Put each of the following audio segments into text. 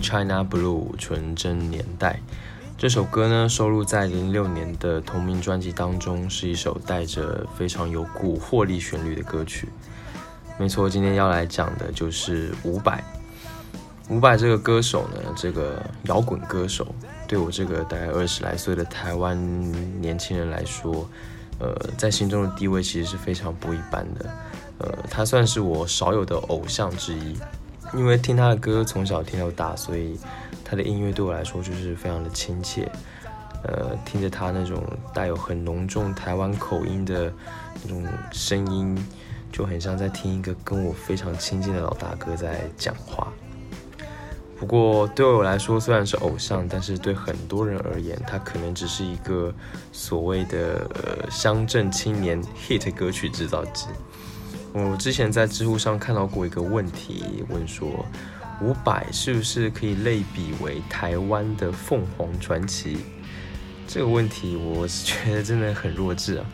China Blue 纯真年代这首歌呢，收录在零六年的同名专辑当中，是一首带着非常有蛊惑力旋律的歌曲。没错，今天要来讲的就是伍佰。伍佰这个歌手呢，这个摇滚歌手，对我这个大概二十来岁的台湾年轻人来说，呃，在心中的地位其实是非常不一般的。呃，他算是我少有的偶像之一。因为听他的歌从小听到大，所以他的音乐对我来说就是非常的亲切。呃，听着他那种带有很浓重台湾口音的那种声音，就很像在听一个跟我非常亲近的老大哥在讲话。不过对我来说，虽然是偶像，但是对很多人而言，他可能只是一个所谓的呃乡镇青年 hit 歌曲制造机。我之前在知乎上看到过一个问题，问说伍佰是不是可以类比为台湾的凤凰传奇？这个问题我是觉得真的很弱智啊，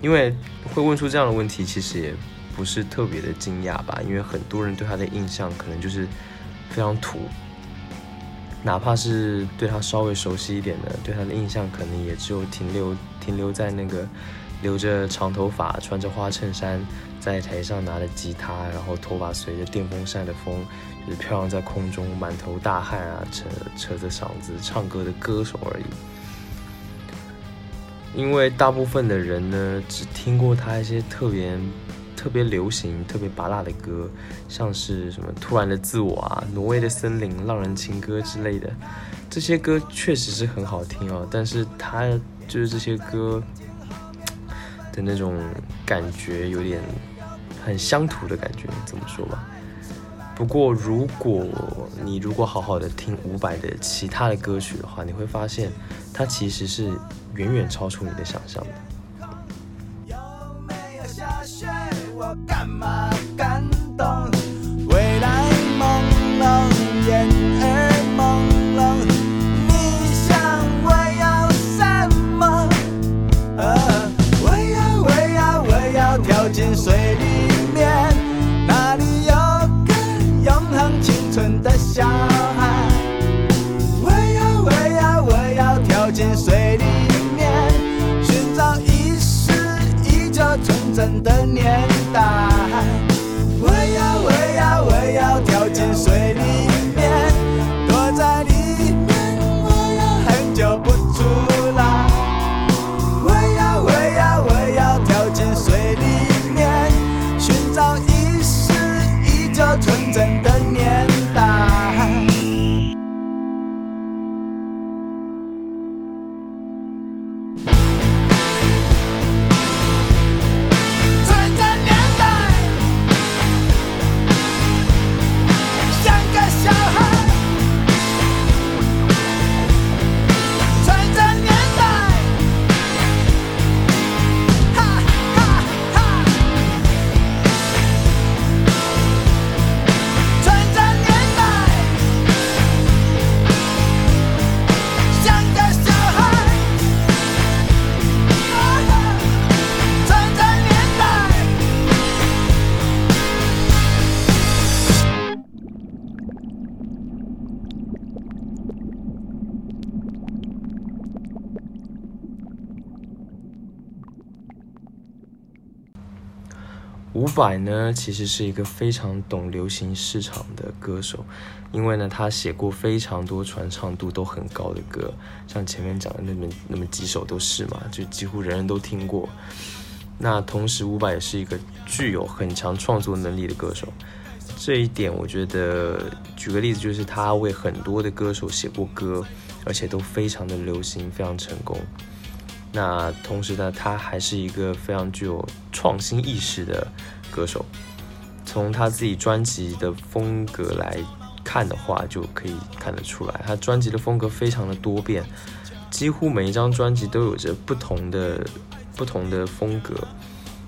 因为会问出这样的问题，其实也不是特别的惊讶吧，因为很多人对他的印象可能就是非常土，哪怕是对他稍微熟悉一点的，对他的印象可能也只有停留停留在那个留着长头发、穿着花衬衫。在台上拿着吉他，然后头发随着电风扇的风，就是飘扬在空中，满头大汗啊，扯扯着嗓子唱歌的歌手而已。因为大部分的人呢，只听过他一些特别特别流行、特别拔辣的歌，像是什么《突然的自我》啊、《挪威的森林》、《浪人情歌》之类的。这些歌确实是很好听哦，但是他就是这些歌的那种感觉有点。很乡土的感觉，怎么说吧。不过，如果你如果好好的听伍佰的其他的歌曲的话，你会发现，它其实是远远超出你的想象的。干嘛感动？未来朦胧，眼伍佰呢，其实是一个非常懂流行市场的歌手，因为呢，他写过非常多传唱度都很高的歌，像前面讲的那么那么几首都是嘛，就几乎人人都听过。那同时，伍佰也是一个具有很强创作能力的歌手。这一点，我觉得举个例子，就是他为很多的歌手写过歌，而且都非常的流行，非常成功。那同时呢，他还是一个非常具有创新意识的歌手。从他自己专辑的风格来看的话，就可以看得出来，他专辑的风格非常的多变，几乎每一张专辑都有着不同的不同的风格，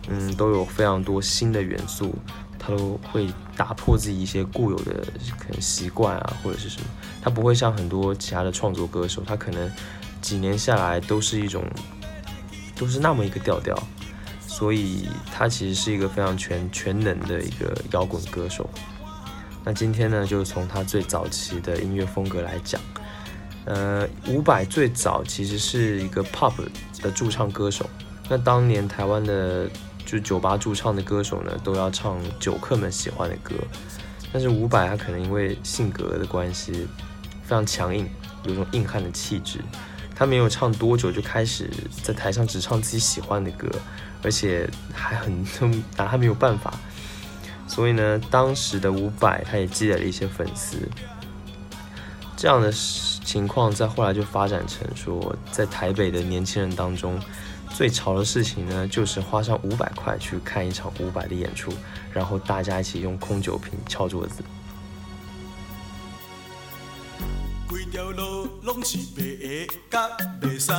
嗯，都有非常多新的元素。他都会打破自己一些固有的可能习惯啊，或者是什么。他不会像很多其他的创作歌手，他可能几年下来都是一种，都是那么一个调调。所以他其实是一个非常全全能的一个摇滚歌手。那今天呢，就从他最早期的音乐风格来讲，呃，伍佰最早其实是一个 pop 的驻唱歌手。那当年台湾的。就酒吧驻唱的歌手呢，都要唱酒客们喜欢的歌，但是伍佰他可能因为性格的关系，非常强硬，有种硬汉的气质。他没有唱多久就开始在台上只唱自己喜欢的歌，而且还很 拿他没有办法。所以呢，当时的伍佰他也积累了一些粉丝。这样的情况在后来就发展成说，在台北的年轻人当中。最潮的事情呢，就是花上五百块去看一场伍佰的演出，然后大家一起用空酒瓶敲桌子。规条路拢是白的甲白衫，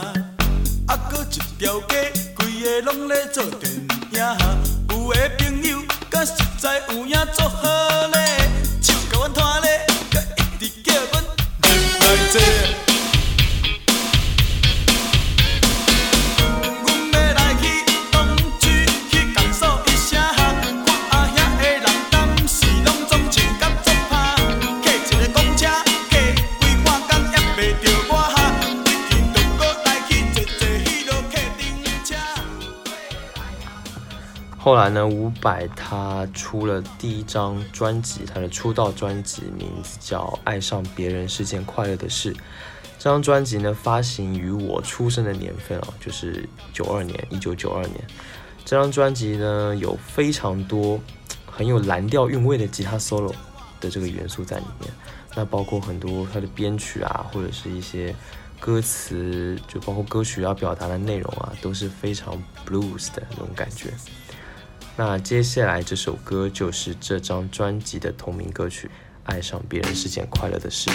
啊，搁一条街，个拢咧做电影。有的朋友甲实在有影做好咧，手甲阮拖咧，甲一直叫阮入来坐。后来呢，伍佰他出了第一张专辑，他的出道专辑名字叫《爱上别人是件快乐的事》。这张专辑呢，发行于我出生的年份哦，就是九二年，一九九二年。这张专辑呢，有非常多很有蓝调韵味的吉他 solo 的这个元素在里面。那包括很多他的编曲啊，或者是一些歌词，就包括歌曲要表达的内容啊，都是非常 blues 的那种感觉。那接下来这首歌就是这张专辑的同名歌曲，《爱上别人是件快乐的事》。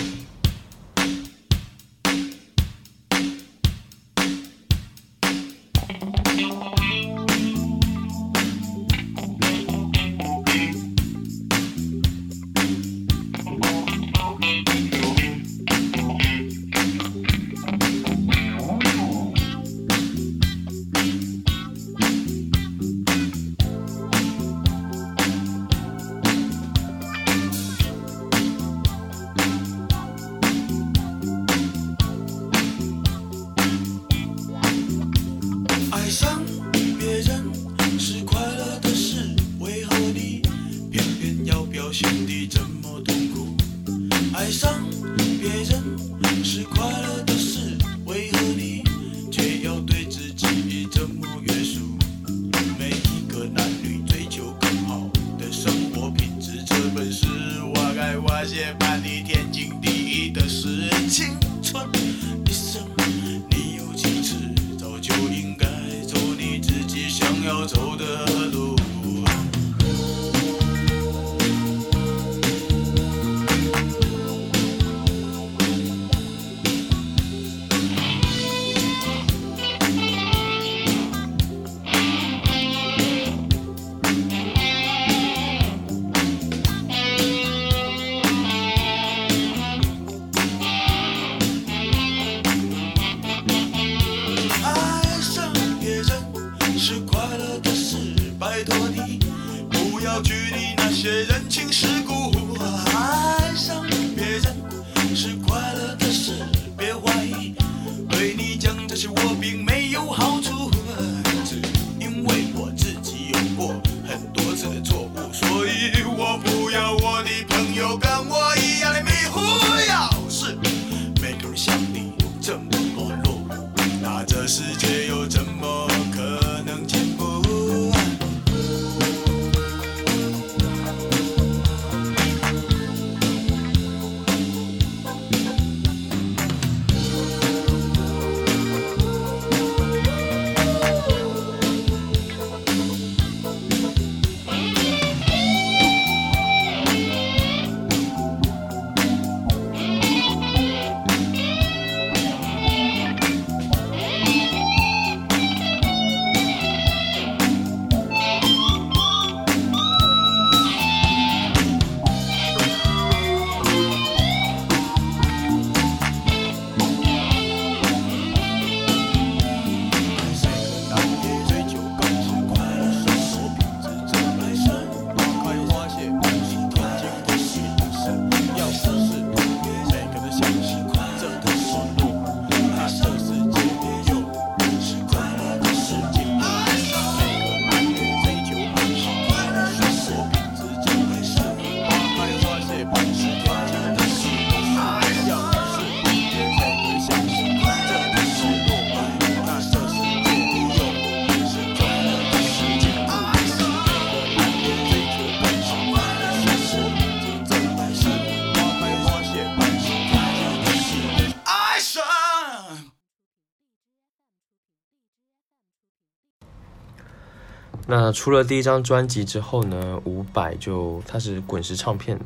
那出了第一张专辑之后呢，伍佰就他是滚石唱片，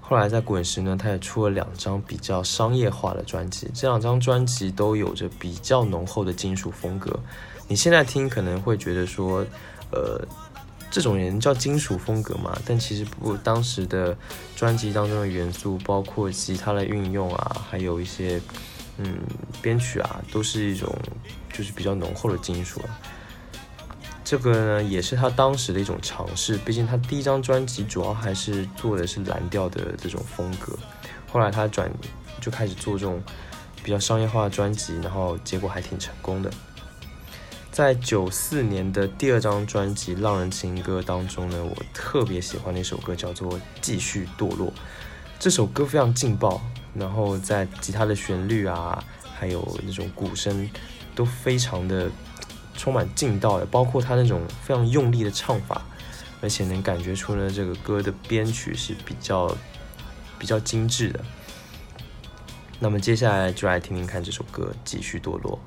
后来在滚石呢，他也出了两张比较商业化的专辑，这两张专辑都有着比较浓厚的金属风格。你现在听可能会觉得说，呃。这种人叫金属风格嘛？但其实不，当时的专辑当中的元素，包括吉他的运用啊，还有一些嗯编曲啊，都是一种就是比较浓厚的金属。这个呢，也是他当时的一种尝试。毕竟他第一张专辑主要还是做的是蓝调的这种风格，后来他转就开始做这种比较商业化的专辑，然后结果还挺成功的。在九四年的第二张专辑《浪人情歌》当中呢，我特别喜欢的一首歌叫做《继续堕落》。这首歌非常劲爆，然后在吉他的旋律啊，还有那种鼓声都非常的充满劲道的，包括他那种非常用力的唱法，而且能感觉出呢这个歌的编曲是比较比较精致的。那么接下来就来听听看这首歌《继续堕落》。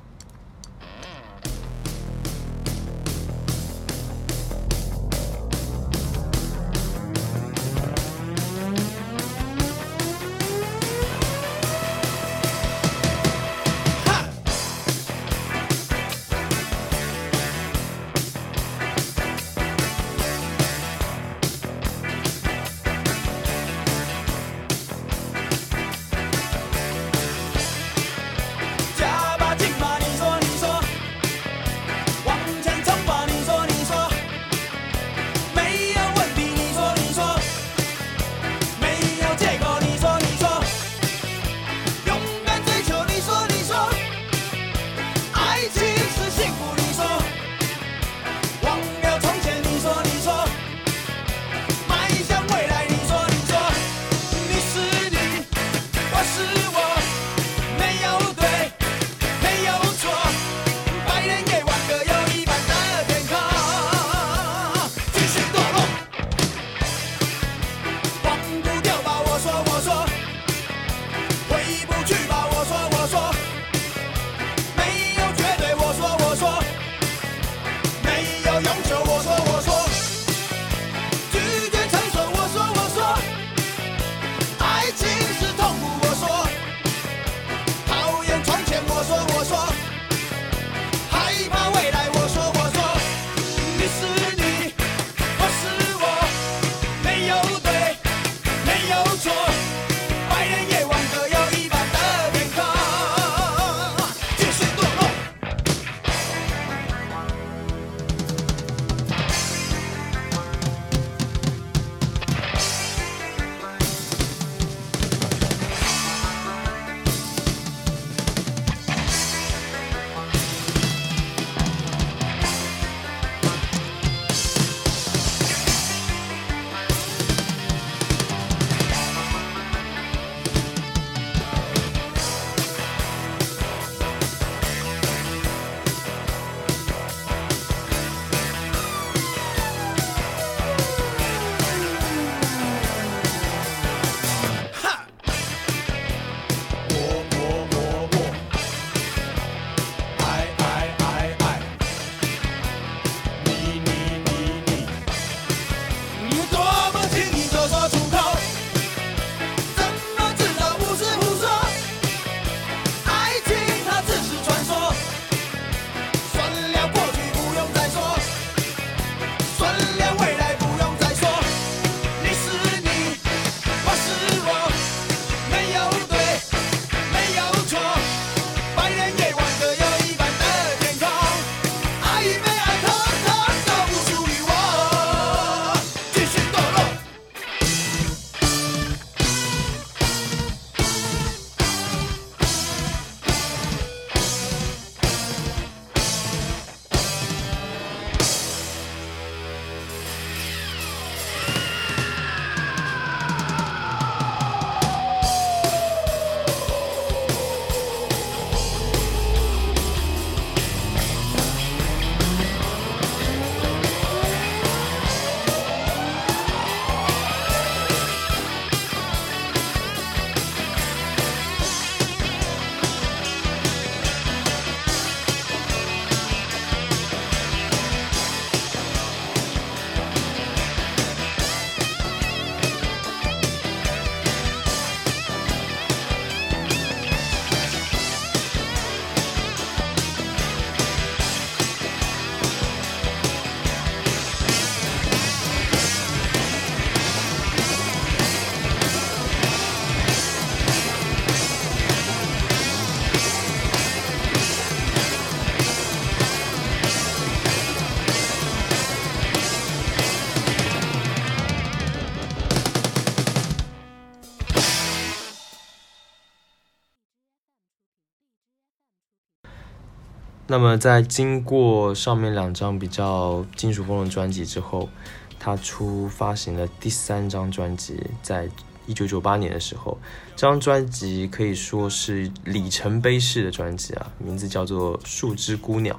那么在经过上面两张比较金属风的专辑之后，他出发行了第三张专辑，在一九九八年的时候，这张专辑可以说是里程碑式的专辑啊，名字叫做《树枝姑娘》。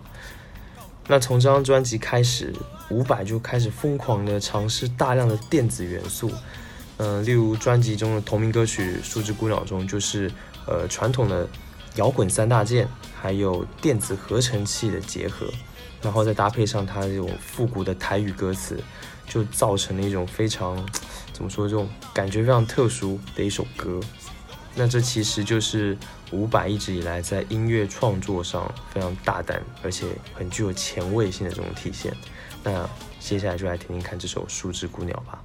那从这张专辑开始，伍佰就开始疯狂的尝试大量的电子元素，嗯，例如专辑中的同名歌曲《树枝姑娘》中，就是呃传统的摇滚三大件，还有电子合成器的结合，然后再搭配上它这种复古的台语歌词，就造成了一种非常怎么说这种感觉非常特殊的一首歌。那这其实就是伍佰一直以来在音乐创作上非常大胆，而且很具有前卫性的这种体现。那接下来就来听听看这首《树枝孤鸟》吧。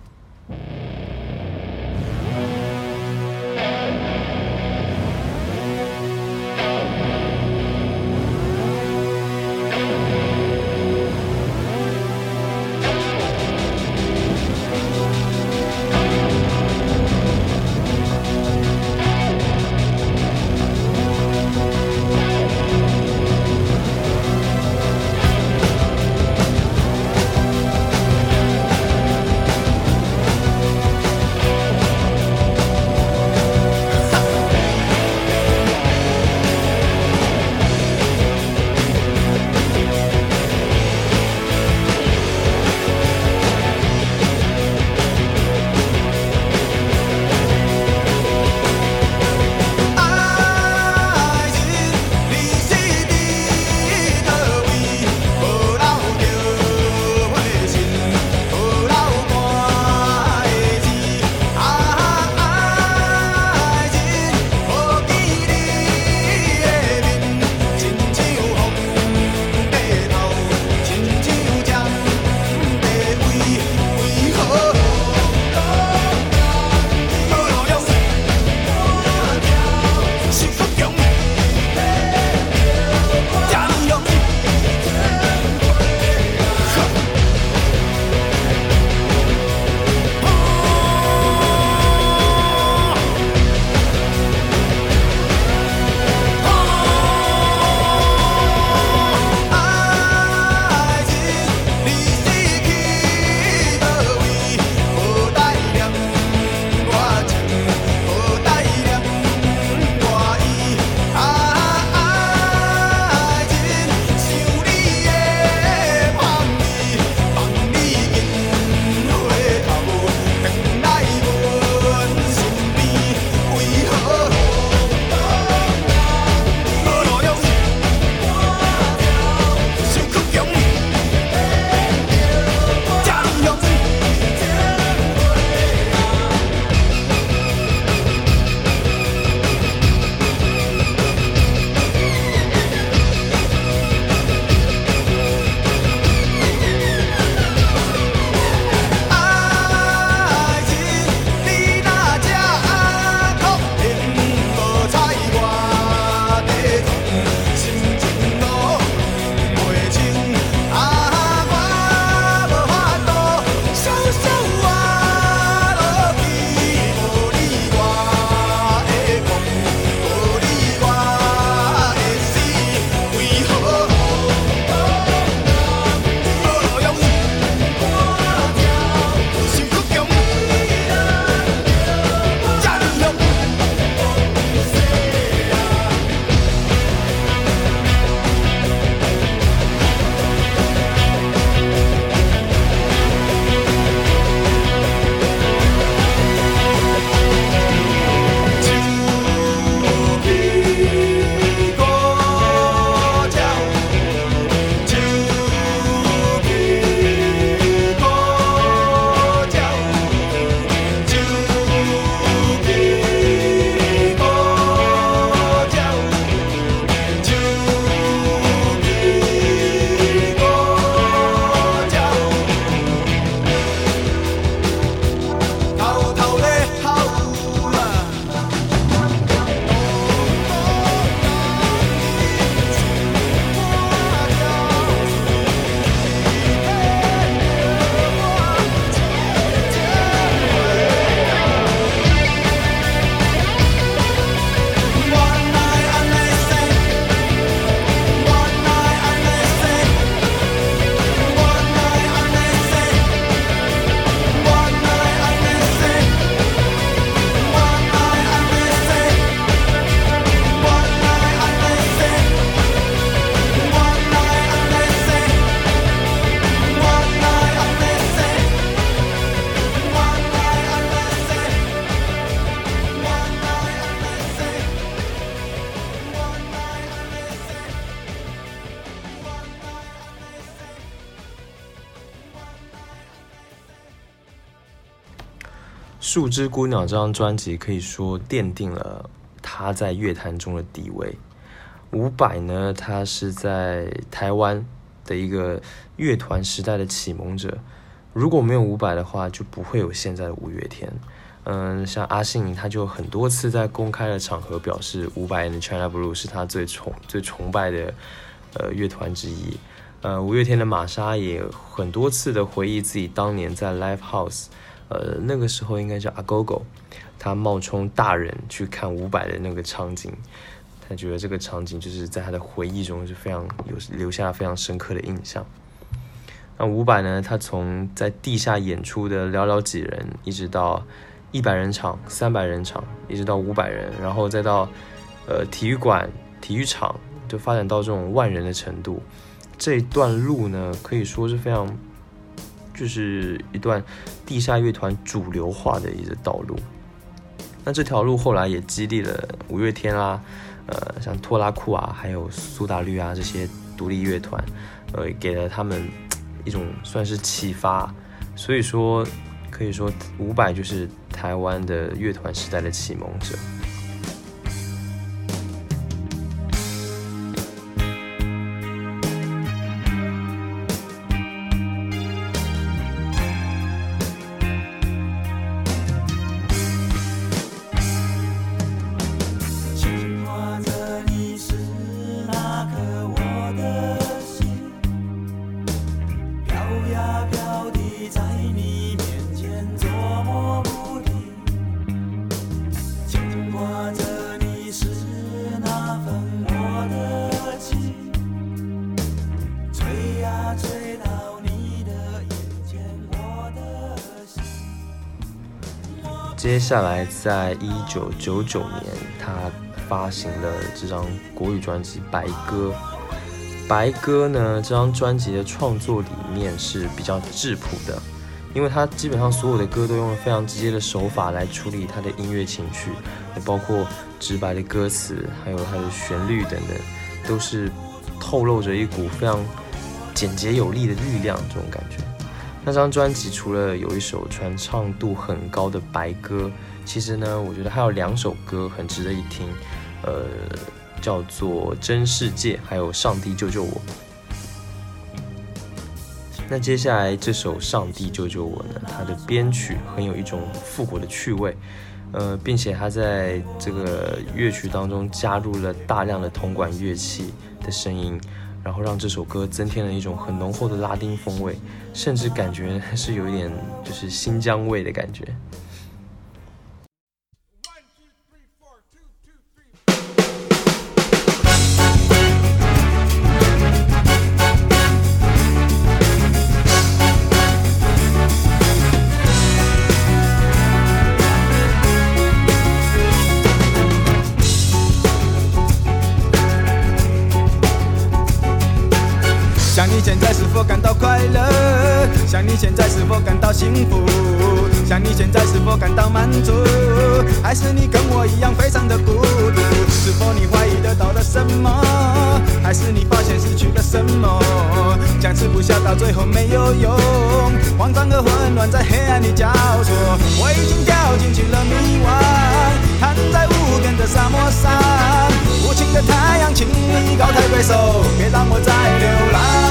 树枝姑娘》这张专辑可以说奠定了他在乐坛中的地位。伍佰呢，他是在台湾的一个乐团时代的启蒙者。如果没有伍佰的话，就不会有现在的五月天。嗯，像阿信，他就很多次在公开的场合表示，伍佰的 China Blue 是他最崇最崇拜的呃乐团之一。呃，五月天的玛莎也很多次的回忆自己当年在 Live House，呃，那个时候应该叫阿狗狗他冒充大人去看伍佰的那个场景，他觉得这个场景就是在他的回忆中是非常有留下非常深刻的印象。那伍佰呢，他从在地下演出的寥寥几人，一直到一百人场、三百人场，一直到五百人，然后再到呃体育馆、体育场，就发展到这种万人的程度。这一段路呢，可以说是非常，就是一段地下乐团主流化的一个道路。那这条路后来也激励了五月天啦，呃，像拖拉库啊，还有苏打绿啊这些独立乐团，呃，给了他们一种算是启发。所以说，可以说伍佰就是台湾的乐团时代的启蒙者。下来，在一九九九年，他发行了这张国语专辑《白鸽》。《白鸽》呢，这张专辑的创作理念是比较质朴的，因为他基本上所有的歌都用了非常直接的手法来处理他的音乐情绪，包括直白的歌词，还有它的旋律等等，都是透露着一股非常简洁有力的力量，这种感觉。那张专辑除了有一首传唱度很高的《白歌》，其实呢，我觉得还有两首歌很值得一听，呃，叫做《真世界》还有《上帝救救我》。那接下来这首《上帝救救我》呢，它的编曲很有一种复古的趣味，呃，并且它在这个乐曲当中加入了大量的铜管乐器的声音。然后让这首歌增添了一种很浓厚的拉丁风味，甚至感觉是有一点就是新疆味的感觉。是否感到快乐？想你现在是否感到幸福？想你现在是否感到满足？还是你跟我一样非常的孤独？是否你怀疑得到了什么？还是你发现失去了什么？僵持不下，到最后没有用，慌张和混乱在黑暗里交错。我已经掉进去了迷惘，躺在无边的沙漠上，无情的太阳，请你高抬贵手，别让我再流浪。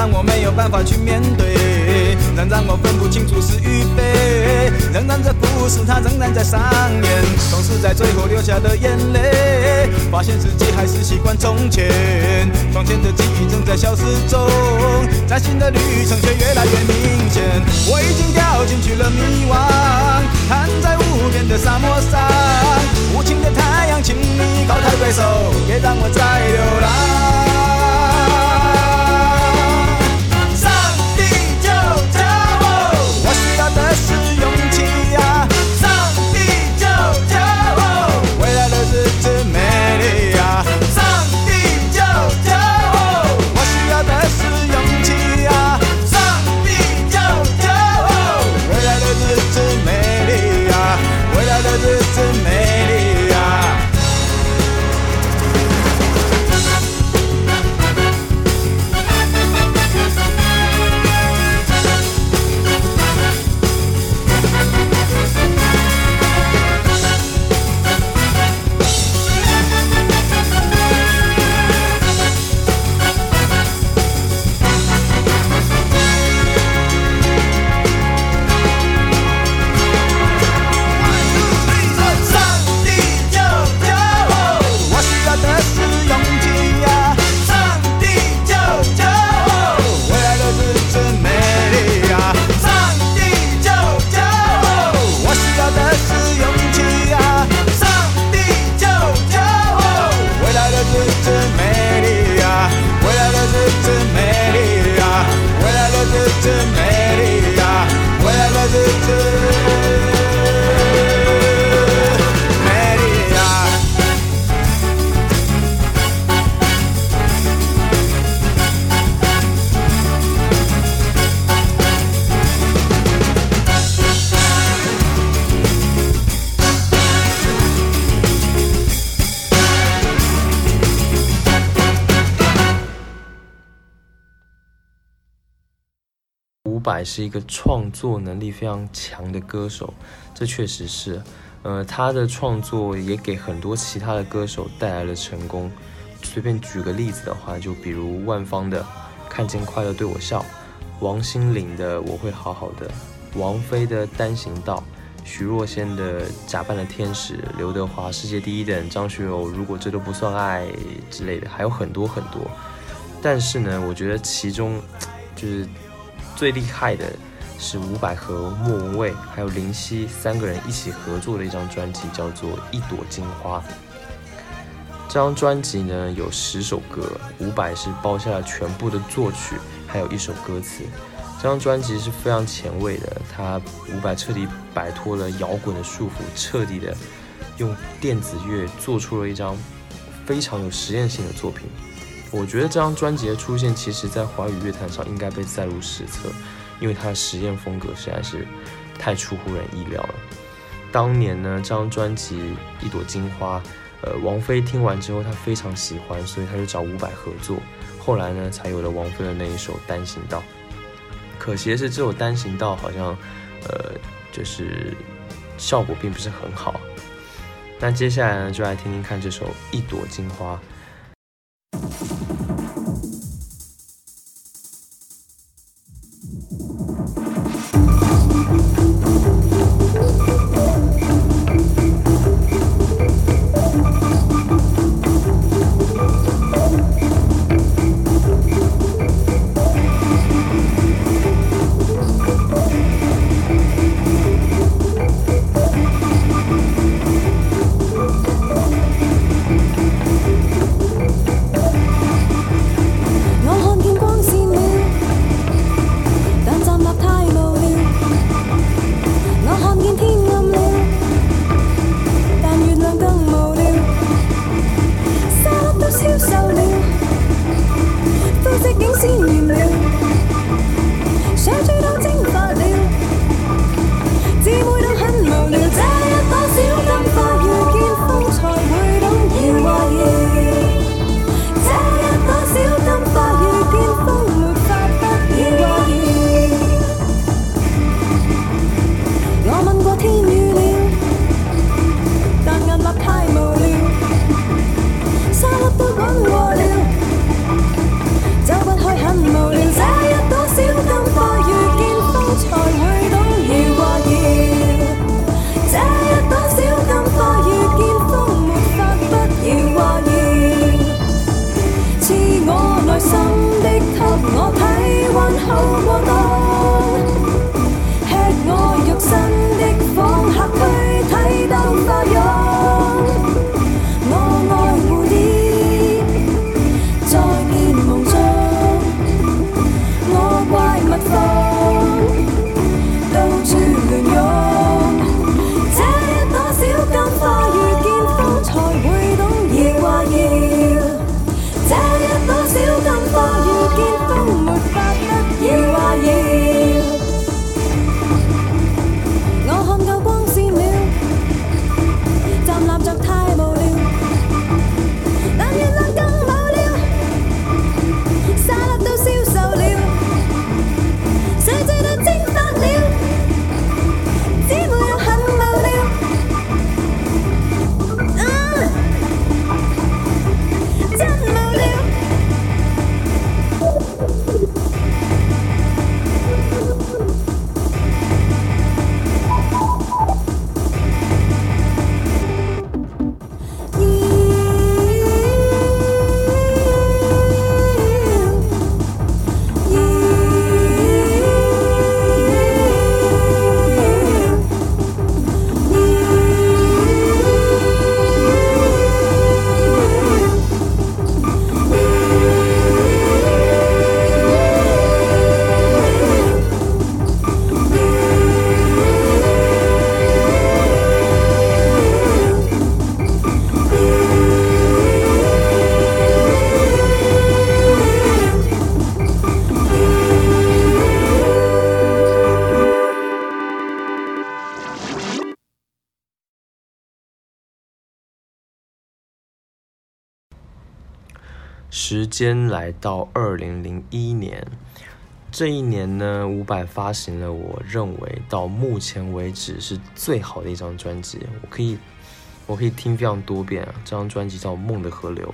让我没有办法去面对，仍让我分不清楚是与非，仍然这故事它仍然在上演，总是在最后流下的眼泪，发现自己还是习惯从前，从前的记忆正在消失中，在新的旅程却越来越明显，我已经掉进去了迷惘。躺在无边的沙漠上，无情的太阳，请你高抬贵手，别让我再流浪。还是一个创作能力非常强的歌手，这确实是。呃，他的创作也给很多其他的歌手带来了成功。随便举个例子的话，就比如万芳的《看见快乐对我笑》，王心凌的《我会好好的》，王菲的《单行道》，徐若瑄的《假扮的天使》，刘德华《世界第一等》，张学友《如果这都不算爱》之类的，还有很多很多。但是呢，我觉得其中就是。最厉害的是伍佰和莫文蔚还有林夕三个人一起合作的一张专辑，叫做《一朵金花》。这张专辑呢有十首歌，伍佰是包下了全部的作曲，还有一首歌词。这张专辑是非常前卫的，他伍佰彻底摆脱了摇滚的束缚，彻底的用电子乐做出了一张非常有实验性的作品。我觉得这张专辑的出现，其实在华语乐坛上应该被载入史册，因为它的实验风格实在是太出乎人意料了。当年呢，这张专辑《一朵金花》，呃，王菲听完之后，她非常喜欢，所以她就找伍佰合作。后来呢，才有了王菲的那一首《单行道》。可惜的是，这首《单行道》好像，呃，就是效果并不是很好。那接下来呢，就来听听看这首《一朵金花》。先来到二零零一年，这一年呢，伍佰发行了我认为到目前为止是最好的一张专辑，我可以我可以听非常多遍啊。这张专辑叫《梦的河流》。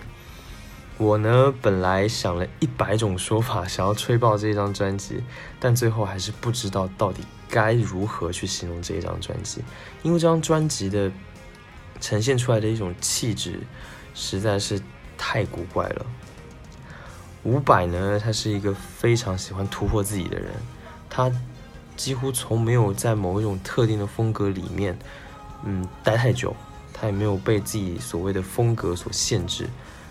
我呢，本来想了一百种说法，想要吹爆这一张专辑，但最后还是不知道到底该如何去形容这一张专辑，因为这张专辑的呈现出来的一种气质实在是太古怪了。伍佰呢，他是一个非常喜欢突破自己的人，他几乎从没有在某一种特定的风格里面，嗯，待太久，他也没有被自己所谓的风格所限制，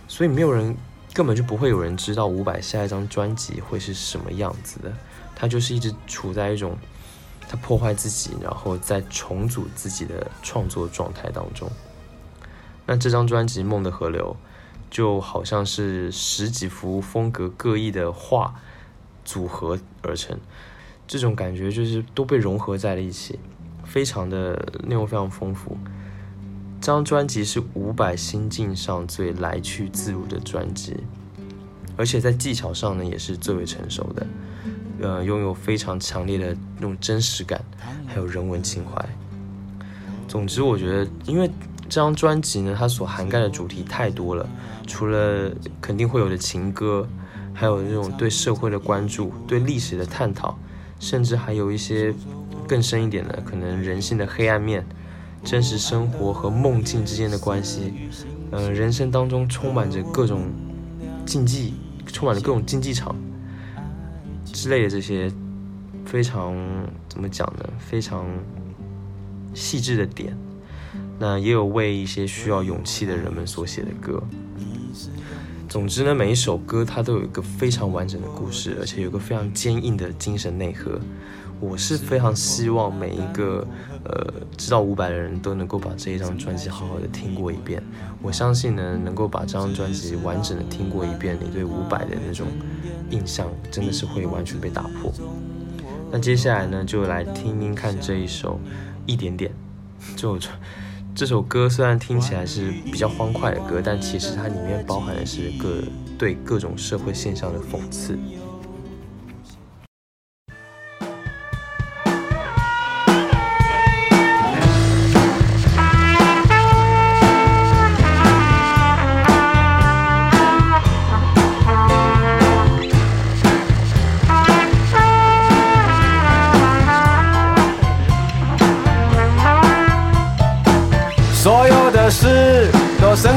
所以没有人根本就不会有人知道伍佰下一张专辑会是什么样子的，他就是一直处在一种他破坏自己，然后再重组自己的创作状态当中。那这张专辑《梦的河流》。就好像是十几幅风格各异的画组合而成，这种感觉就是都被融合在了一起，非常的内容非常丰富。这张专辑是伍佰心境上最来去自如的专辑，而且在技巧上呢也是最为成熟的，呃，拥有非常强烈的那种真实感，还有人文情怀。总之，我觉得因为。这张专辑呢，它所涵盖的主题太多了，除了肯定会有的情歌，还有这种对社会的关注、对历史的探讨，甚至还有一些更深一点的，可能人性的黑暗面、真实生活和梦境之间的关系，呃，人生当中充满着各种竞技，充满着各种竞技场之类的这些非常怎么讲呢？非常细致的点。那也有为一些需要勇气的人们所写的歌。总之呢，每一首歌它都有一个非常完整的故事，而且有个非常坚硬的精神内核。我是非常希望每一个呃知道伍佰的人都能够把这一张专辑好好的听过一遍。我相信呢，能够把这张专辑完整的听过一遍，你对伍佰的那种印象真的是会完全被打破。那接下来呢，就来听听看这一首一点点，就。这首歌虽然听起来是比较欢快的歌，但其实它里面包含的是各对各种社会现象的讽刺。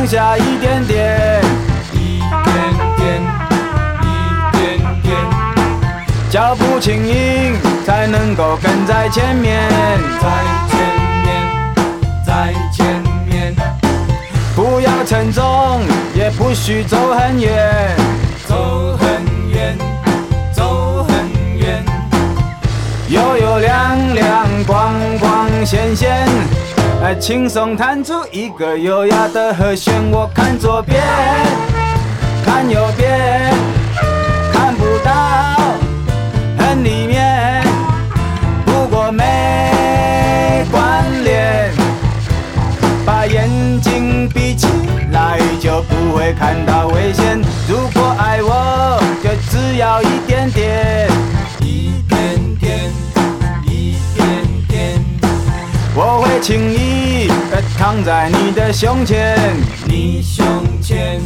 下一点点，一点点，一点点，脚步轻盈才能够跟在前面，在前面，在前面，不要沉重，也不许走很远，轻松弹出一个优雅的和弦。我看左边，看右边，看不到很里面，不过没关联。把眼睛闭起来，就不会看到危险。如果爱我，就只要一点点，一点点，一点点，我会轻易。躺在你的胸前，你胸前，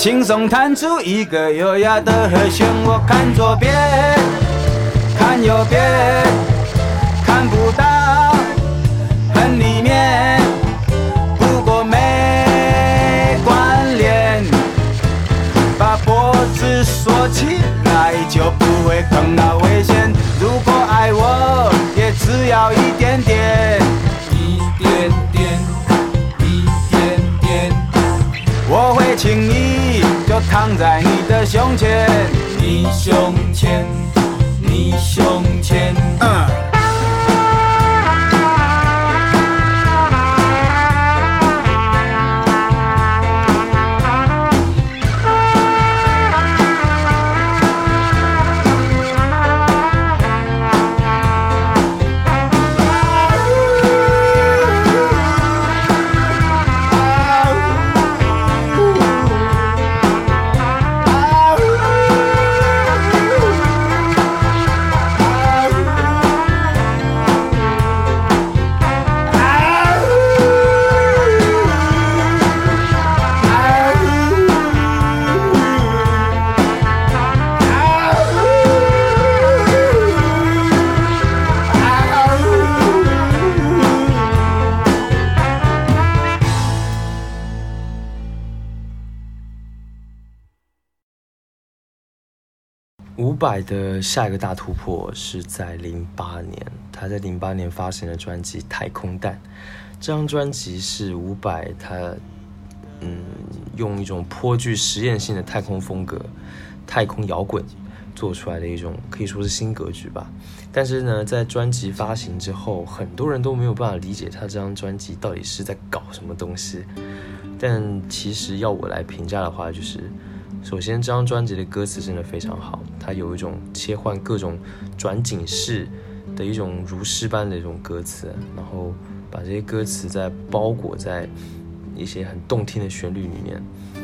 轻松弹出一个优雅的和弦，我看左边，看右边，看不到很里面，不过没关联。把脖子缩起来，就不会碰到危险。如果爱我，也只要一点点，躺在你的胸前，你胸前，你胸前。伍佰的下一个大突破是在零八年，他在零八年发行了专辑《太空蛋》。这张专辑是伍佰他嗯用一种颇具实验性的太空风格、太空摇滚做出来的一种可以说是新格局吧。但是呢，在专辑发行之后，很多人都没有办法理解他这张专辑到底是在搞什么东西。但其实要我来评价的话，就是。首先，这张专辑的歌词真的非常好，它有一种切换各种转景式的一种如诗般的一种歌词，然后把这些歌词再包裹在一些很动听的旋律里面，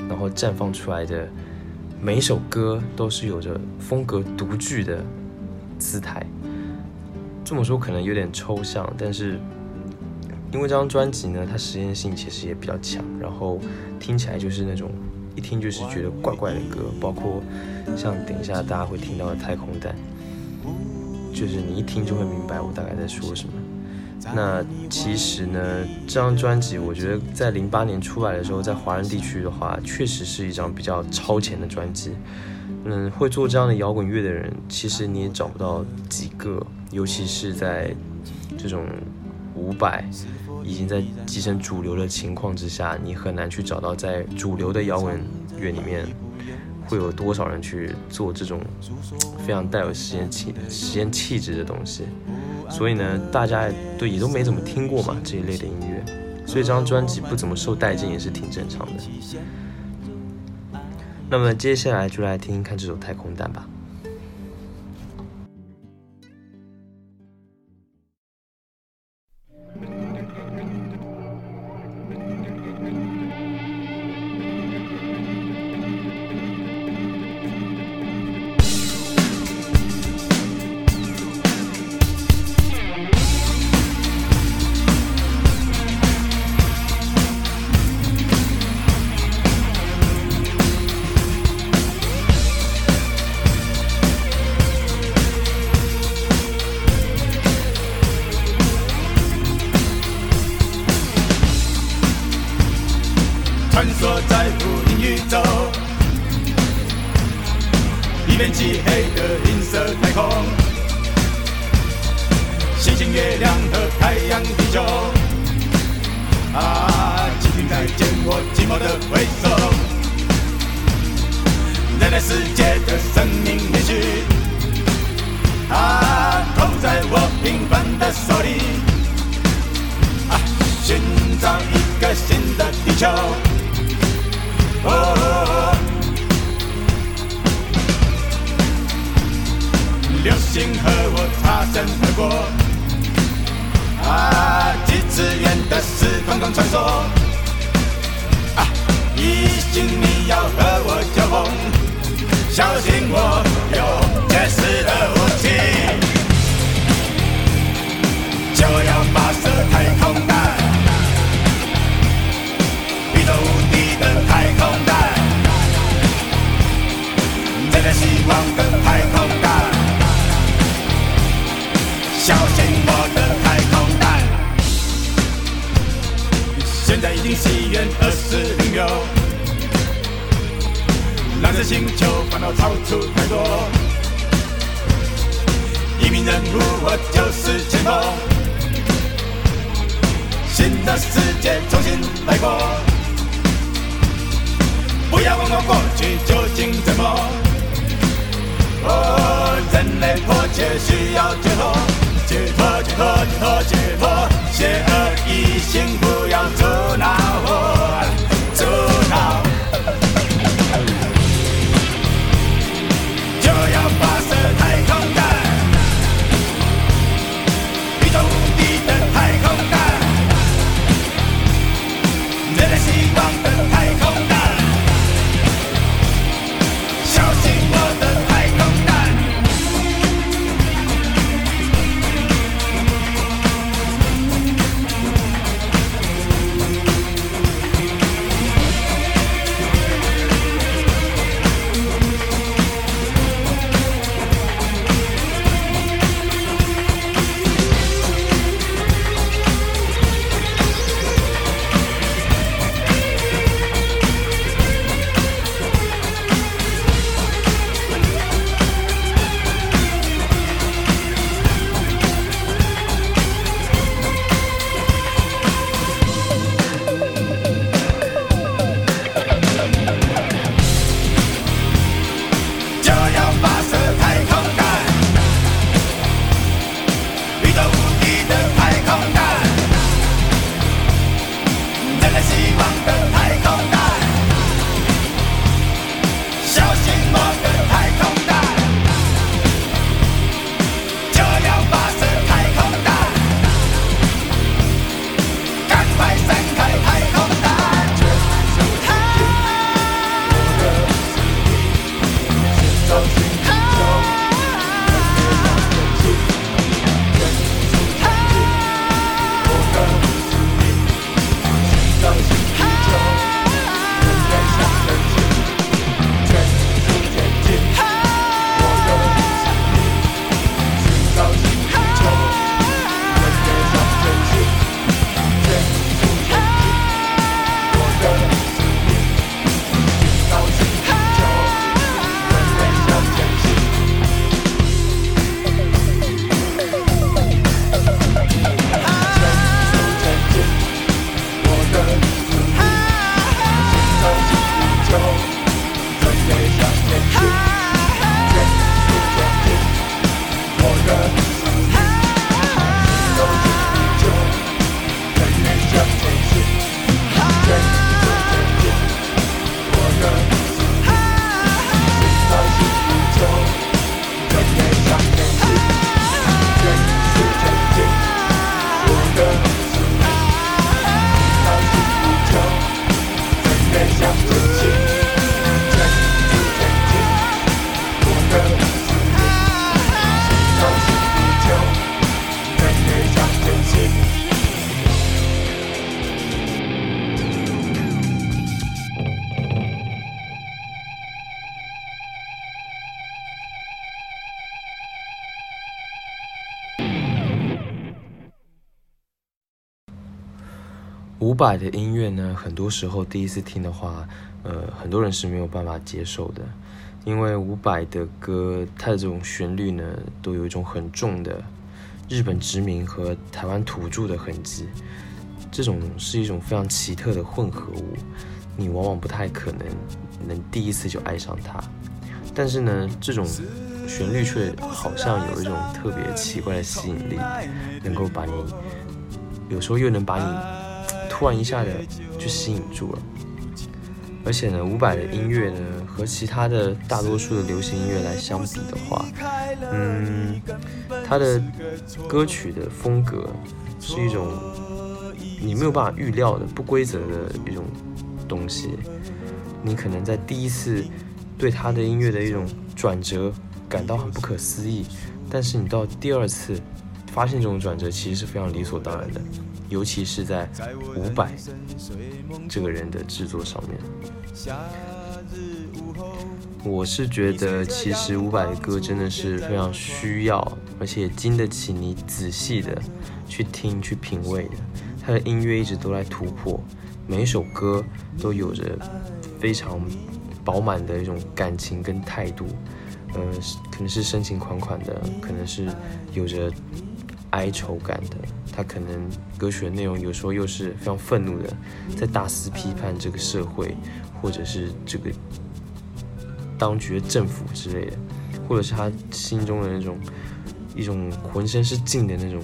然后绽放出来的每一首歌都是有着风格独具的姿态。这么说可能有点抽象，但是因为这张专辑呢，它实验性其实也比较强，然后听起来就是那种。一听就是觉得怪怪的歌，包括像等一下大家会听到的《太空蛋》，就是你一听就会明白我大概在说什么。那其实呢，这张专辑我觉得在零八年出来的时候，在华人地区的话，确实是一张比较超前的专辑。嗯，会做这样的摇滚乐的人，其实你也找不到几个，尤其是在这种五百。已经在跻身主流的情况之下，你很难去找到在主流的摇滚乐里面会有多少人去做这种非常带有实验气、实验气质的东西。所以呢，大家对也都没怎么听过嘛这一类的音乐，所以这张专辑不怎么受待见也是挺正常的。那么接下来就来听听看这首《太空蛋》吧。伍佰的音乐呢，很多时候第一次听的话，呃，很多人是没有办法接受的，因为伍佰的歌，它的这种旋律呢，都有一种很重的日本殖民和台湾土著的痕迹，这种是一种非常奇特的混合物，你往往不太可能能第一次就爱上它，但是呢，这种旋律却好像有一种特别奇怪的吸引力，能够把你，有时候又能把你。突然一下的就吸引住了，而且呢，伍佰的音乐呢和其他的大多数的流行音乐来相比的话，嗯，他的歌曲的风格是一种你没有办法预料的不规则的一种东西，你可能在第一次对他的音乐的一种转折感到很不可思议，但是你到第二次发现这种转折其实是非常理所当然的。尤其是在伍佰这个人的制作上面，我是觉得其实伍佰的歌真的是非常需要，而且经得起你仔细的去听、去品味的。他的音乐一直都在突破，每一首歌都有着非常饱满的一种感情跟态度，呃，可能是深情款款的，可能是有着哀愁感的。他可能歌曲的内容有时候又是非常愤怒的，在大肆批判这个社会，或者是这个当局政府之类的，或者是他心中的那种一种浑身是劲的那种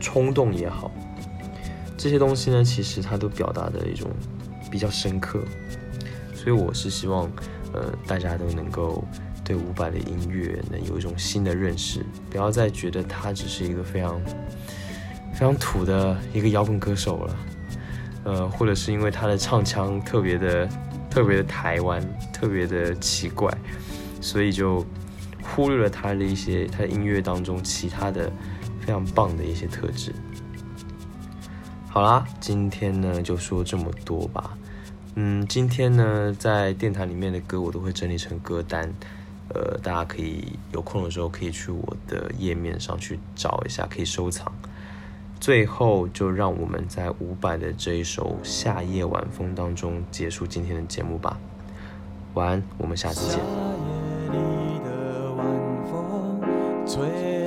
冲动也好，这些东西呢，其实他都表达的一种比较深刻，所以我是希望，呃，大家都能够。对伍佰的音乐能有一种新的认识，不要再觉得他只是一个非常非常土的一个摇滚歌手了，呃，或者是因为他的唱腔特别的特别的台湾，特别的奇怪，所以就忽略了他的一些他音乐当中其他的非常棒的一些特质。好啦，今天呢就说这么多吧。嗯，今天呢在电台里面的歌我都会整理成歌单。呃，大家可以有空的时候可以去我的页面上去找一下，可以收藏。最后，就让我们在伍佰的这一首《夏夜晚风》当中结束今天的节目吧。晚安，我们下期见。夏夜里的晚风，吹